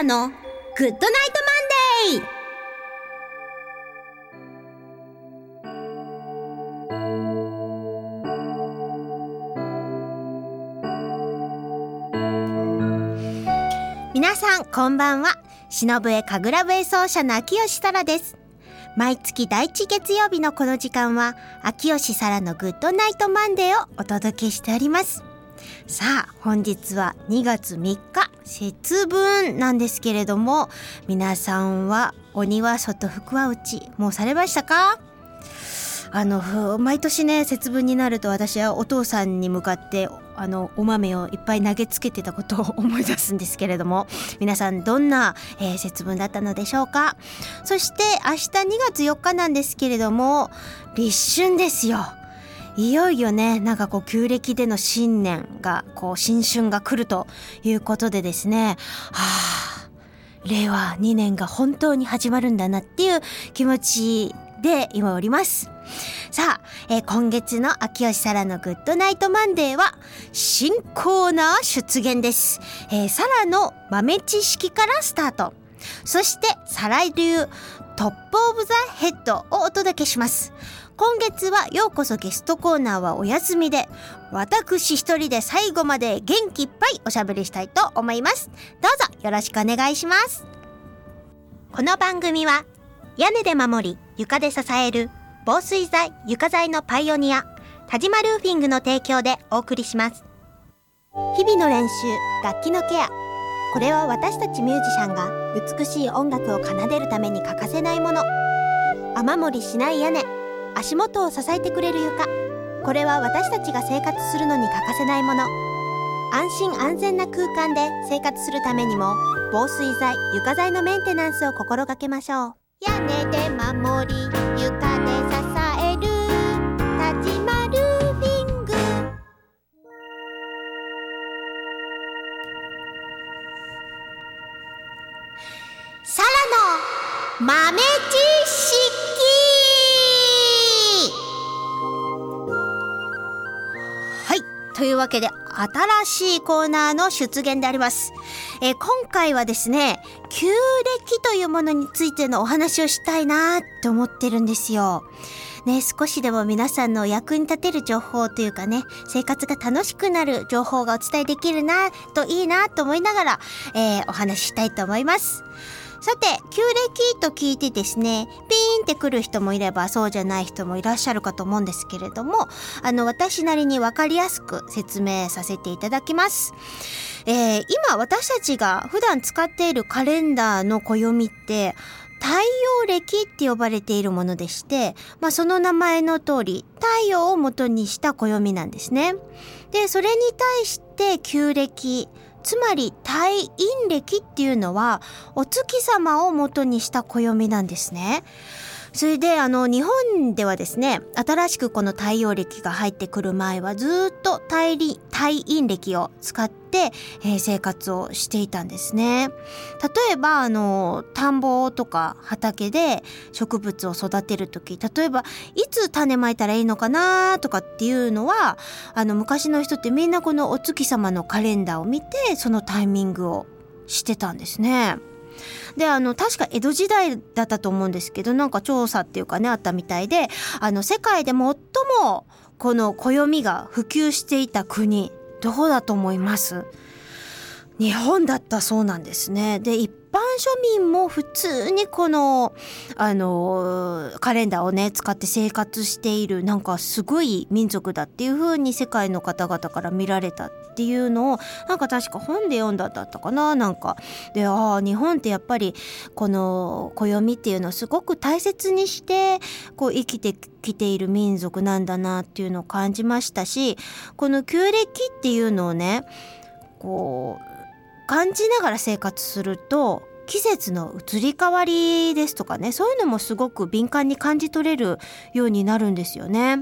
ラの Good Night Monday。皆さんこんばんは。篠笛神楽笛奏者の秋吉沙羅です。毎月第1月曜日のこの時間は秋吉沙羅の Good Night Monday をお届けしております。さあ本日は2月3日節分なんですけれども皆さんはお庭外福は内もうされましたか？あの毎年ね節分になると私はお父さんに向かってあのお豆をいっぱい投げつけてたことを 思い出すんですけれども皆さんどんな、えー、節分だったのでしょうか？そして明日2月4日なんですけれども立春ですよ。いよいよねなんかこう旧暦での新年がこう新春が来るということでですね。はあ令和2年が本当に始まるんだなっていう気持ちで今おります。さあ、えー、今月の秋吉サラの Good Night Monday は新コーナー出現です、えー、サラの豆知識からスタート。そしてサラ流 top of the head をお届けします。今月はようこそゲストコーナーはお休みで。私一人で最後まで元気いっぱいおしゃべりしたいと思います。どうぞよろしくお願いします。この番組は屋根で守り床で支える防水材床材のパイオニア田島ルーフィングの提供でお送りします。日々の練習楽器のケア。これは私たちミュージシャンが美しい音楽を奏でるために欠かせないもの。雨漏りしない屋根。足元を支えてくれる床。これは私たちが生活するのに欠かせないもの。安心安全な空間で生活するためにも防水材床材のメンテナンスを心がけましょう。屋根で守り床で支える。田島ルーフィング。サラの豆知識というわけで新しいコーナーの出現であります。えー、今回はですね、旧暦というものについてのお話をしたいなと思ってるんですよ。ね、少しでも皆さんの役に立てる情報というかね、生活が楽しくなる情報がお伝えできるなといいなと思いながら、えー、お話ししたいと思います。さて、旧暦と聞いてですね、ピーンってくる人もいればそうじゃない人もいらっしゃるかと思うんですけれども、あの、私なりにわかりやすく説明させていただきます。えー、今私たちが普段使っているカレンダーの暦って、太陽暦って呼ばれているものでして、まあ、その名前の通り太陽を元にした暦なんですね。で、それに対して旧暦、つまり太陰暦っていうのはお月様を元にした暦なんですね。それであの日本ではですね新しくこの太陽暦が入ってくる前はずっと太太陰暦を使って、えー、生活をしていたんですね。例えばあの田んぼとか畑で植物を育てる時例えばいつ種まいたらいいのかなとかっていうのはあの昔の人ってみんなこのお月様のカレンダーを見てそのタイミングをしてたんですね。であの確か江戸時代だったと思うんですけどなんか調査っていうかねあったみたいであの世界で最もこの暦が普及していた国どこだと思います？日本だったそうなんですね。で一般庶民も普通にこのあのカレンダーをね使って生活しているなんかすごい民族だっていう風に世界の方々から見られたっていうのをなんか確か本で読んだんだったかななんか。でああ日本ってやっぱりこの暦っていうのをすごく大切にしてこう生きてきている民族なんだなっていうのを感じましたしこの旧暦っていうのをねこう感じながら生活すると季節の移り変わりですとかねそういうのもすごく敏感に感じ取れるようになるんですよね。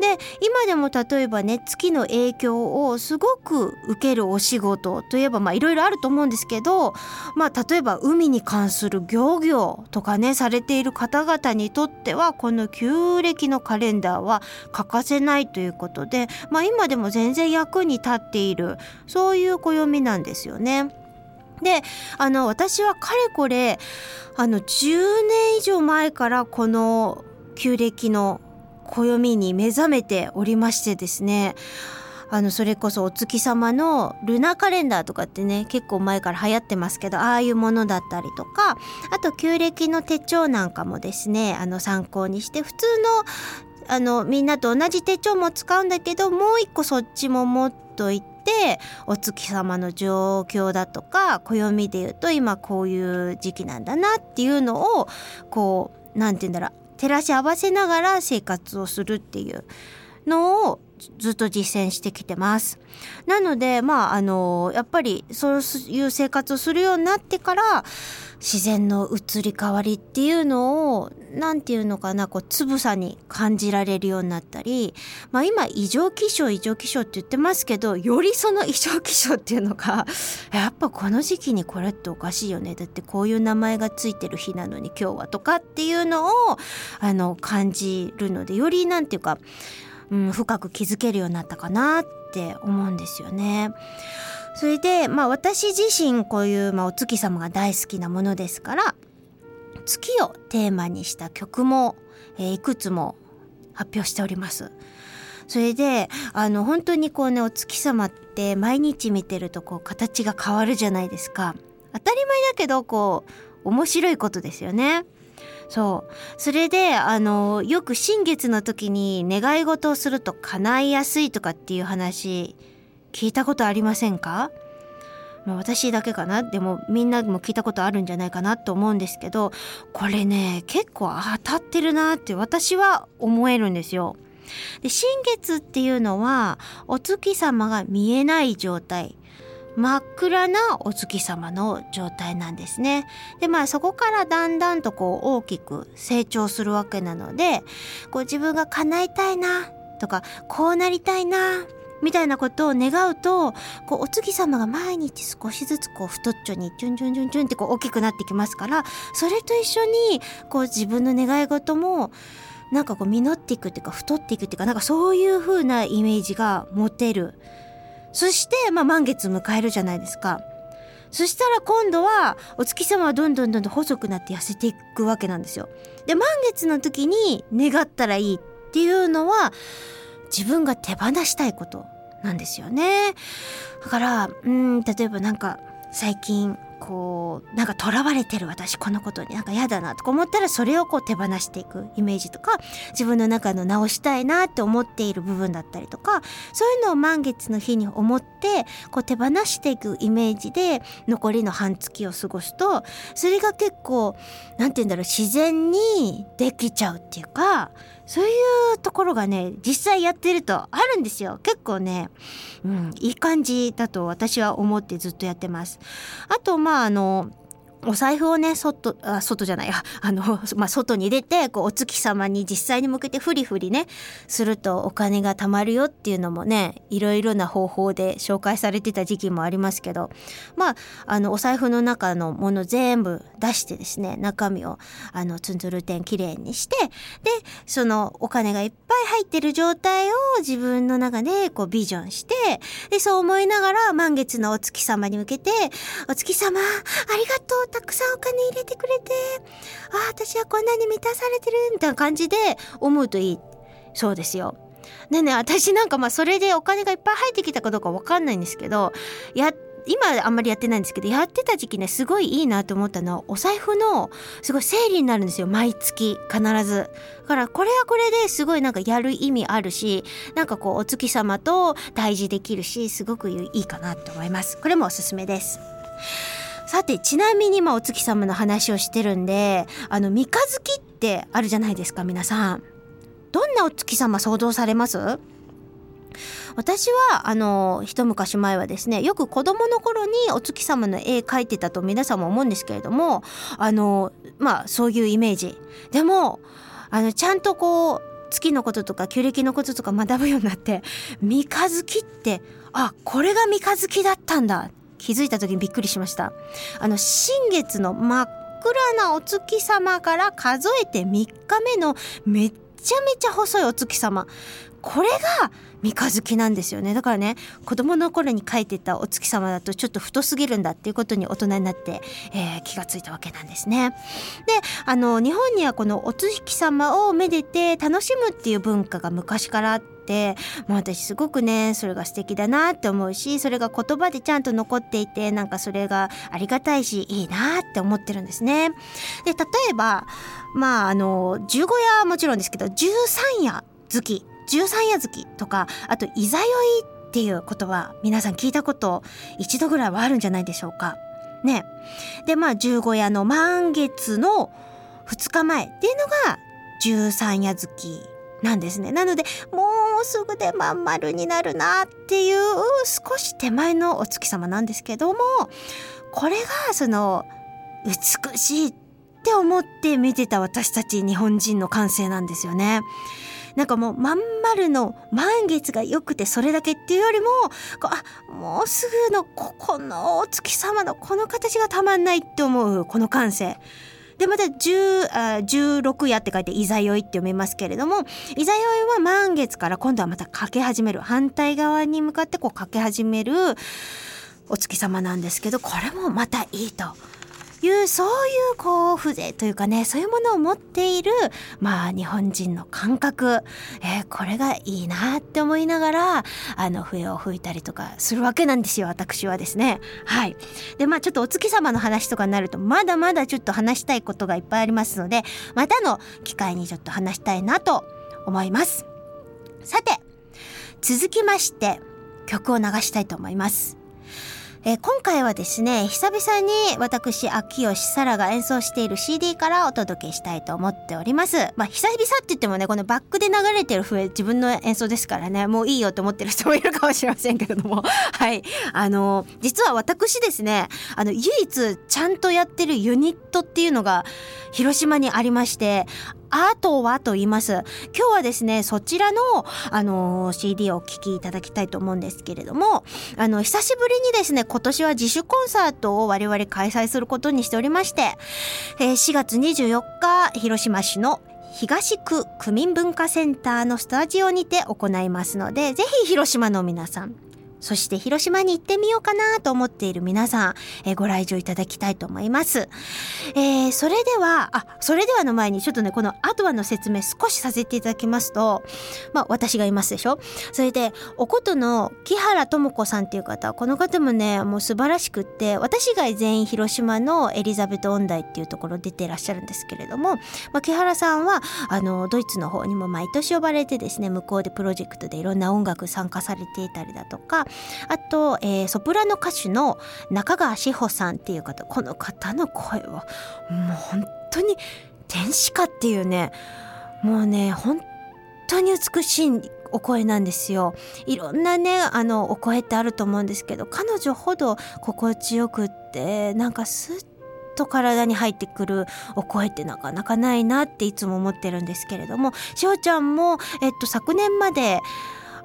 で今でも例えばね月の影響をすごく受けるお仕事といえばまあいろいろあると思うんですけどまあ例えば海に関する漁業とかねされている方々にとってはこの旧暦のカレンダーは欠かせないということでまあ今でも全然役に立っているそういう暦なんですよね。であの私はかれこれあの10年以上前からこの旧暦の暦に目覚めておりましてですね。あのそれこそお月様のルナカレンダーとかってね結構前から流行ってますけどああいうものだったりとかあと旧暦の手帳なんかもですねあの参考にして普通のあのみんなと同じ手帳も使うんだけどもう一個そっちも持っといてお月様の状況だとか暦で言うと今こういう時期なんだなっていうのをこう何て言うんだろう照らし合わせながら生活をするっていうのをずっと実践してきてます。なのでまああのやっぱりそういう生活をするようになってから自然の移り変わりっていうのを何て言うのかなこうつぶさに感じられるようになったり、まあ、今異常気象異常気象って言ってますけどよりその異常気象っていうのが やっぱこの時期にこれっておかしいよねだってこういう名前がついてる日なのに今日はとかっていうのをあの感じるのでより何て言うかうん、深く気づけるようになったかなって思うんですよね。それで、まあ私自身こういう、まあ、お月様が大好きなものですから月をテーマにした曲も、えー、いくつも発表しております。それであの本当にこうねお月様って毎日見てるとこう形が変わるじゃないですか。当たり前だけどこう面白いことですよね。そう。それであのよく新月の時に願い事をすると叶いやすいとかっていう話聞いたことありませんか？ま、私だけかな。でもみんなも聞いたことあるんじゃないかなと思うんですけどこれね結構当たってるなって私は思えるんですよ。で新月っていうのはお月様が見えない状態。真っ暗なお月様の状態なんですね。でまあそこからだんだんとこう大きく成長するわけなのでこう自分が叶えたいなとかこうなりたいなみたいなことを願うとこうお月様が毎日少しずつこう太っちょにチュンチュンチュンチュンってこう大きくなってきますからそれと一緒にこう自分の願い事もなんかこう実っていくっていうか太っていくっていうかなんかそういう風なイメージが持てる。そして、まあ、満月迎えるじゃないですか。そしたら今度はお月様はどんどんどんどん細くなって痩せていくわけなんですよ。で満月の時に願ったらいいっていうのは自分が手放したいことなんですよね。だからうん例えばなんか最近こうなんか囚われてる私このことになんか嫌だなとか思ったらそれをこう手放していくイメージとか自分の中の直したいなって思っている部分だったりとかそういうのを満月の日に思ってこう手放していくイメージで残りの半月を過ごすとそれが結構何て言うんだろう自然にできちゃうっていうかそういうところがね実際やってるとあるんですよ。結構ね、うん、いい感じだと私は思ってずっとやってます。あとまああのお財布をね外あ外じゃない あの、まあ、外に出てこうお月様に実際に向けてフリフリねするとお金が貯まるよっていうのもねいろいろな方法で紹介されてた時期もありますけど。まああのお財布の中のもの全部出してですね中身をあのツンツルテンきれいにしてでそのお金がいっぱい入ってる状態を自分の中でこうビジョンしてでそう思いながら満月のお月様に向けて「お月様ありがとう」たくさんお金入れてくれて、ああ、私はこんなに満たされてる、みたいな感じで思うといい。そうですよ。でね、私なんかまあそれでお金がいっぱい入ってきたかどうかわかんないんですけど、や、今あんまりやってないんですけど、やってた時期ね、すごいいいなと思ったのは、お財布のすごい整理になるんですよ。毎月、必ず。だからこれはこれですごいなんかやる意味あるし、なんかこうお月様と対峙できるし、すごくいいかなと思います。これもおすすめです。さてちなみにまお月様の話をしてるんであの三日月ってあるじゃないですか皆さん。どんなお月様想像されます？私はあの一昔前はですねよく子供の頃にお月様の絵描いてたと皆さんも思うんですけれどもあのまあそういうイメージ。でもあのちゃんとこう月のこととか旧暦のこととか学ぶようになって三日月ってあこれが三日月だったんだ気づいた時にびっくりしましたあの新月の真っ暗なお月様から数えて3日目のめっちゃめちゃ細いお月様これが三日月なんですよねだからね子供の頃に描いてたお月様だとちょっと太すぎるんだっていうことに大人になって、えー、気がついたわけなんですね。であの日本にはこのお月様をめでて楽しむっていう文化が昔からあって。もう私すごくねそれが素敵だなって思うしそれが言葉でちゃんと残っていてなんかそれがありがたいしいいなって思ってるんですね。で例えばまああの十五夜はもちろんですけど十三夜月十三夜月とかあといざよいっていう言葉皆さん聞いたこと一度ぐらいはあるんじゃないでしょうか。ね。でまあ十五夜の満月の2日前っていうのが十三夜月なんですね。なのでもうすぐでまん丸になるなっていう少し手前のお月様なんですけどもこれがその美しいって思って見てた私たち日本人の感性なんですよね。なんかもうまん丸の満月が良くてそれだけっていうよりもこうあもうすぐのここのお月様のこの形がたまんないって思うこの感性。でまた16夜って書いて「いざよい」って読めますけれどもいざよいは満月から今度はまたかけ始める反対側に向かってこうかけ始めるお月様なんですけどこれもまたいいと。いうそういうこう風情というかねそういうものを持っているまあ日本人の感覚、えー、これがいいなって思いながらあの笛を吹いたりとかするわけなんですよ私はですね。はいでまあちょっとお月様の話とかになるとまだまだちょっと話したいことがいっぱいありますのでまたの機会にちょっと話したいなと思います。さて続きまして曲を流したいと思います。えー、今回はですね久々に私秋吉沙羅が演奏している CD からお届けしたいと思っております。まあ久々って言ってもねこのバックで流れてる笛自分の演奏ですからねもういいよと思ってる人もいるかもしれませんけれども。はい。あの実は私ですねあの唯一ちゃんとやってるユニットっていうのが広島にありましてあとはと言います。今日はですね、そちらの、あのー、CD をお聴きいただきたいと思うんですけれども、あの、久しぶりにですね、今年は自主コンサートを我々開催することにしておりまして、えー、4月24日、広島市の東区区民文化センターのスタジオにて行いますので、ぜひ広島の皆さん、そして広島に行ってみようかなと思っている皆さん、えー、ご来場いただきたいと思います。えー、それでは、あ、それではの前にちょっとね、このアドアの説明少しさせていただきますと、まあ私がいますでしょ？それで、おことの木原智子さんっていう方、この方もね、もう素晴らしくって、私以外全員広島のエリザベト音大っていうところ出てらっしゃるんですけれども、まあ、木原さんは、あの、ドイツの方にも毎年呼ばれてですね、向こうでプロジェクトでいろんな音楽参加されていたりだとか、あと、えー、ソプラノ歌手の中川志保さんっていう方この方の声はもう本当に天使かっていうねもうね本当に美しいお声なんですよ。いろんなねあのお声ってあると思うんですけど彼女ほど心地よくってなんかスッと体に入ってくるお声ってなかなかないなっていつも思ってるんですけれどもしおちゃんも、えっと、昨年まで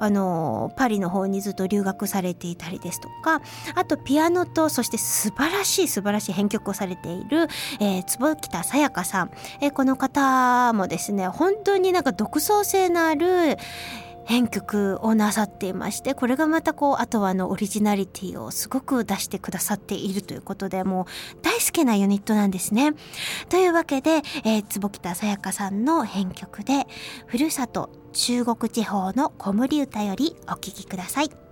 あのパリの方にずっと留学されていたりですとかあとピアノとそして素晴らしい素晴らしい編曲をされている、えー、坪北さやかさん、えー、この方もですね本当になんか独創性のある編曲をなさっていましてこれがまたこうあとはあのオリジナリティをすごく出してくださっているということでもう大好きなユニットなんですね。というわけで、えー、坪北さやかさんの編曲で「ふるさと中国地方の子守歌」よりお聴きください。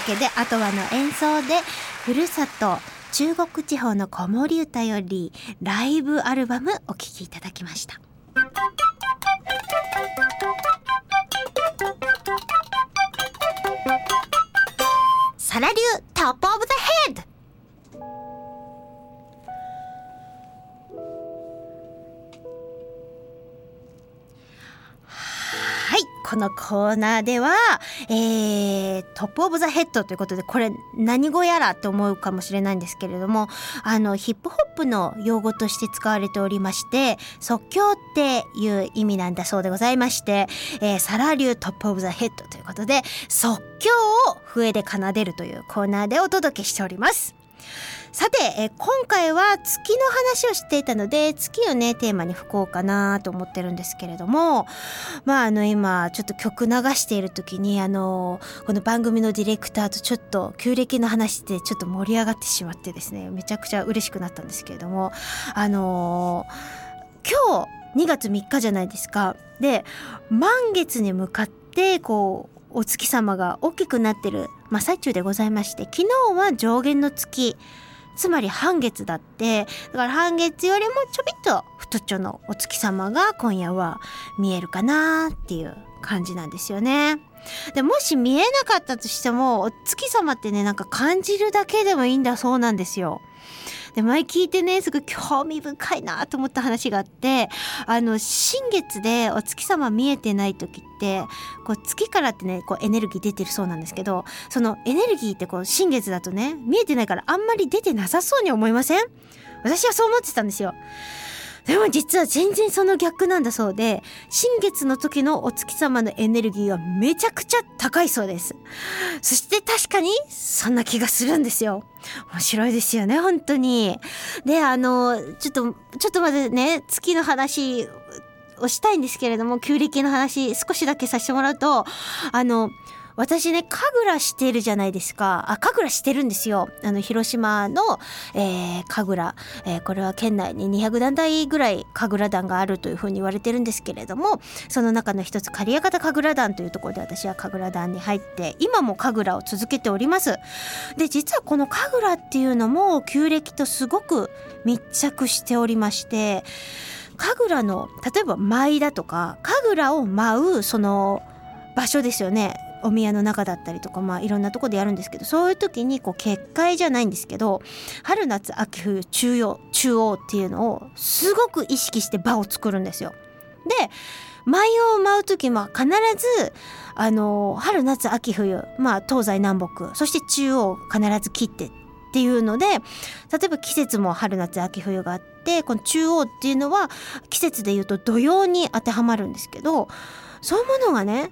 けであとはの演奏でふるさと中国地方の子守歌よりライブアルバムお聴きいただきました。のコーナーでは、えー、 top of the head ということでこれ何語やらって思うかもしれないんですけれどもあのヒップホップの用語として使われておりまして即興っていう意味なんだそうでございまして、えー、サラ流 top of the head ということで即興を笛で奏でるというコーナーでお届けしております。さて、え今回は月の話をしていたので月をねテーマに吹こうかなと思ってるんですけれどもまああの今ちょっと曲流している時にあのこの番組のディレクターとちょっと旧暦の話でちょっと盛り上がってしまってですねめちゃくちゃ嬉しくなったんですけれどもあの今日2月3日じゃないですか。で満月に向かってこうお月様が大きくなってる真っ最中でございまして昨日は上限の月つまり半月だってだから半月よりもちょびっと太っちょのお月様が今夜は見えるかなっていう感じなんですよね。でもし見えなかったとしてもお月様ってねなんか感じるだけでもいいんだそうなんですよ。で前聞いてねすごい興味深いなと思った話があってあの新月でお月様見えてない時ってこう月からってねこうエネルギー出てるそうなんですけどそのエネルギーってこう新月だとね見えてないからあんまり出てなさそうに思いません？私はそう思ってたんですよ。でも実は全然その逆なんだそうで新月の時のお月様のエネルギーはめちゃくちゃ高いそうです。そして確かにそんな気がするんですよ。面白いですよね本当に。であのちょっとちょっとまずね月の話をしたいんですけれども旧暦の話少しだけさせてもらうとあの私ね、神楽してるじゃないですか。あ、神楽してるんですよ。あの、広島の、えー、神楽。えー、これは県内に200団体ぐらい神楽団があるというふうに言われてるんですけれども、その中の一つ、刈谷方神楽団というところで私は神楽団に入って、今も神楽を続けております。で、実はこの神楽っていうのも、旧暦とすごく密着しておりまして、神楽の例えば舞だとか神楽を舞うその場所ですよねお宮の中だったりとかまあいろんなとこでやるんですけどそういう時にこう結界じゃないんですけど春夏秋冬中央中央っていうのをすごく意識して場を作るんですよ。で舞を舞う時は必ずあの春夏秋冬まあ東西南北そして中央必ず切ってっていうので例えば季節も春夏秋冬があってこの中央っていうのは季節でいうと土曜に当てはまるんですけどそういうものがね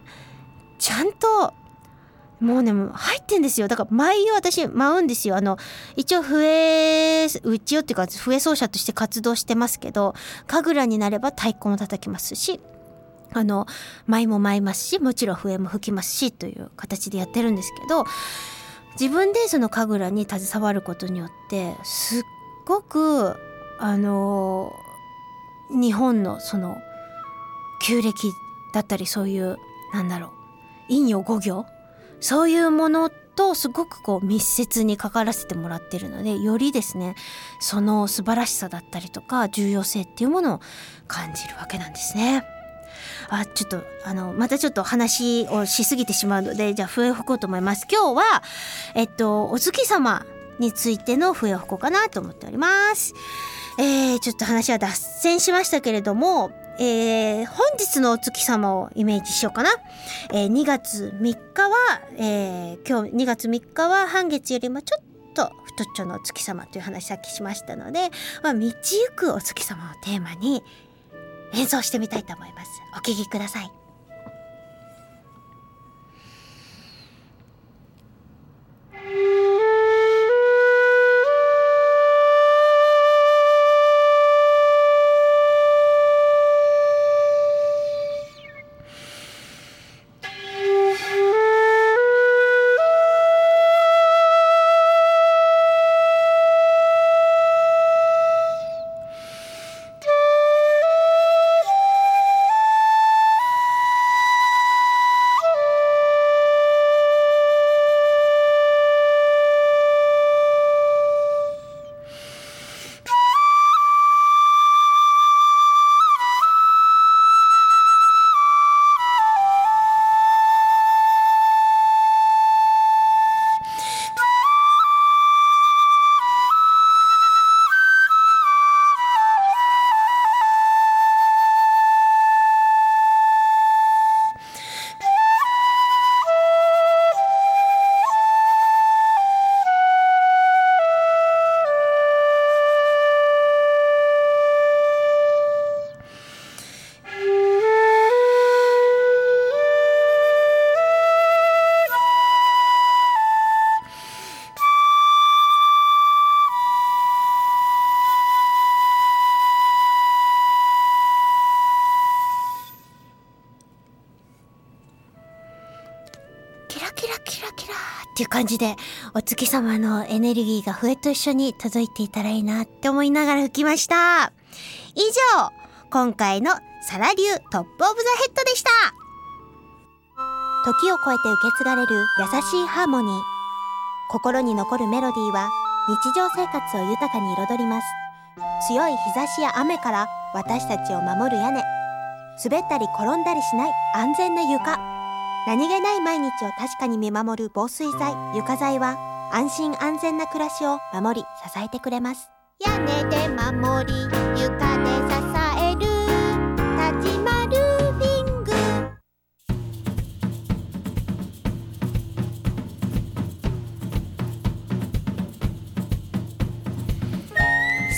ちゃんともうね入ってんですよ。だから舞を私舞うんですよ。あの一応笛うちよっていうか笛奏者として活動してますけど神楽になれば太鼓も叩きますしあの舞も舞いますしもちろん笛も吹きますしという形でやってるんですけど自分でその神楽に携わることによってすっごくあの日本のその旧暦だったりそういうなんだろう陰陽五行？そういうものとすごくこう密接に関わらせてもらってるのでよりですねその素晴らしさだったりとか重要性っていうものを感じるわけなんですね。あちょっとあのまたちょっと話をしすぎてしまうのでじゃあ笛を吹こうと思います。今日はえっとお月様についての笛を吹こうかなと思っております。えー、ちょっと話は脱線しましたけれどもえー、本日のお月様をイメージしようかな。えー、2月3日は、えー、今日2月3日は半月よりもちょっと太っちょのお月様という話さっきしましたので、まあ、道行くお月様をテーマに演奏してみたいと思います。お聴きください。っていう感じでお月様のエネルギーが笛と一緒に届いていたらいいなって思いながら吹きました。以上今回のサラ流 top of the head でした。時を超えて受け継がれる優しいハーモニー。心に残るメロディーは日常生活を豊かに彩ります。強い日差しや雨から私たちを守る屋根。滑ったり転んだりしない安全な床。何気ない毎日を確かに見守る防水剤床材は安心安全な暮らしを守り支えてくれます。屋根で守り床で支える立ちまルーフィング。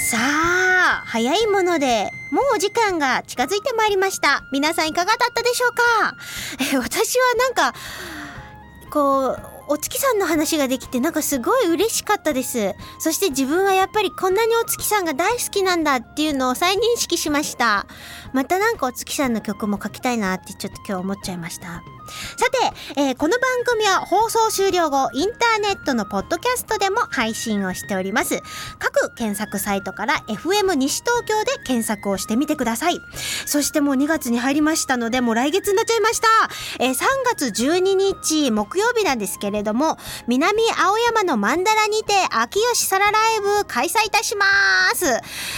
さあ早いものでもうお時間が近づいてまいりました。皆さんいかがだったでしょうか？え私はなんかこうお月さんの話ができてなんかすごい嬉しかったです。そして自分はやっぱりこんなにお月さんが大好きなんだっていうのを再認識しました。またなんかお月さんの曲も書きたいなってちょっと今日思っちゃいました。さて、えーこの番組は放送終了後インターネットのポッドキャストでも配信をしております。各検索サイトから FM 西東京で検索をしてみてください。そしてもう2月に入りましたのでもう来月になっちゃいました、えー3月12日木曜日なんですけれども南青山のマンダラにて秋吉サラライブ開催いたします、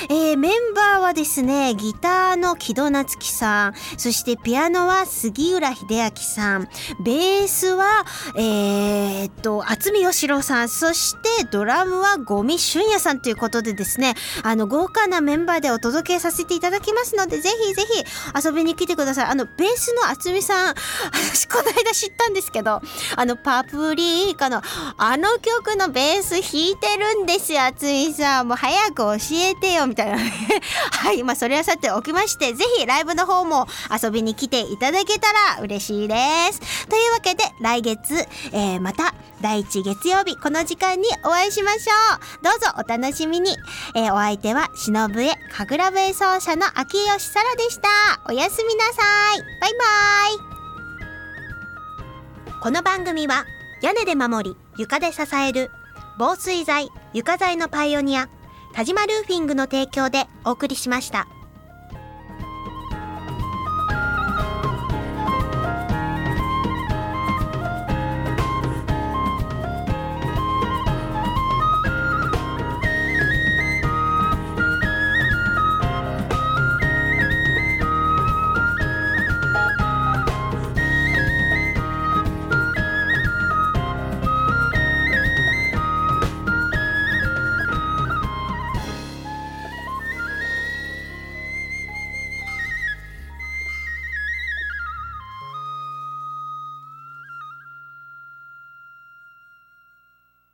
えーメンバーはですねギターの木戸夏樹さんそしてピアノは杉浦秀明さんさん。ベースはえーっと渥美義郎さん。そしてドラムは五味俊也さんということでですね。あの豪華なメンバーでお届けさせていただきますのでぜひぜひ遊びに来てください。あのベースの渥美さん 私この間知ったんですけどあのパプリカのあの曲のベース弾いてるんですよ渥美さん。もう早く教えてよみたいな。ね はいまあそれはさておきましてぜひライブの方も遊びに来ていただけたら嬉しいです。です。というわけで来月、えーまた第一月曜日この時間にお会いしましょう。どうぞお楽しみに、えーお相手は忍笛神楽笛奏者の秋吉沙羅でした。おやすみなさい。バイバイ。この番組は屋根で守り床で支える防水材床材のパイオニア田島ルーフィングの提供でお送りしました。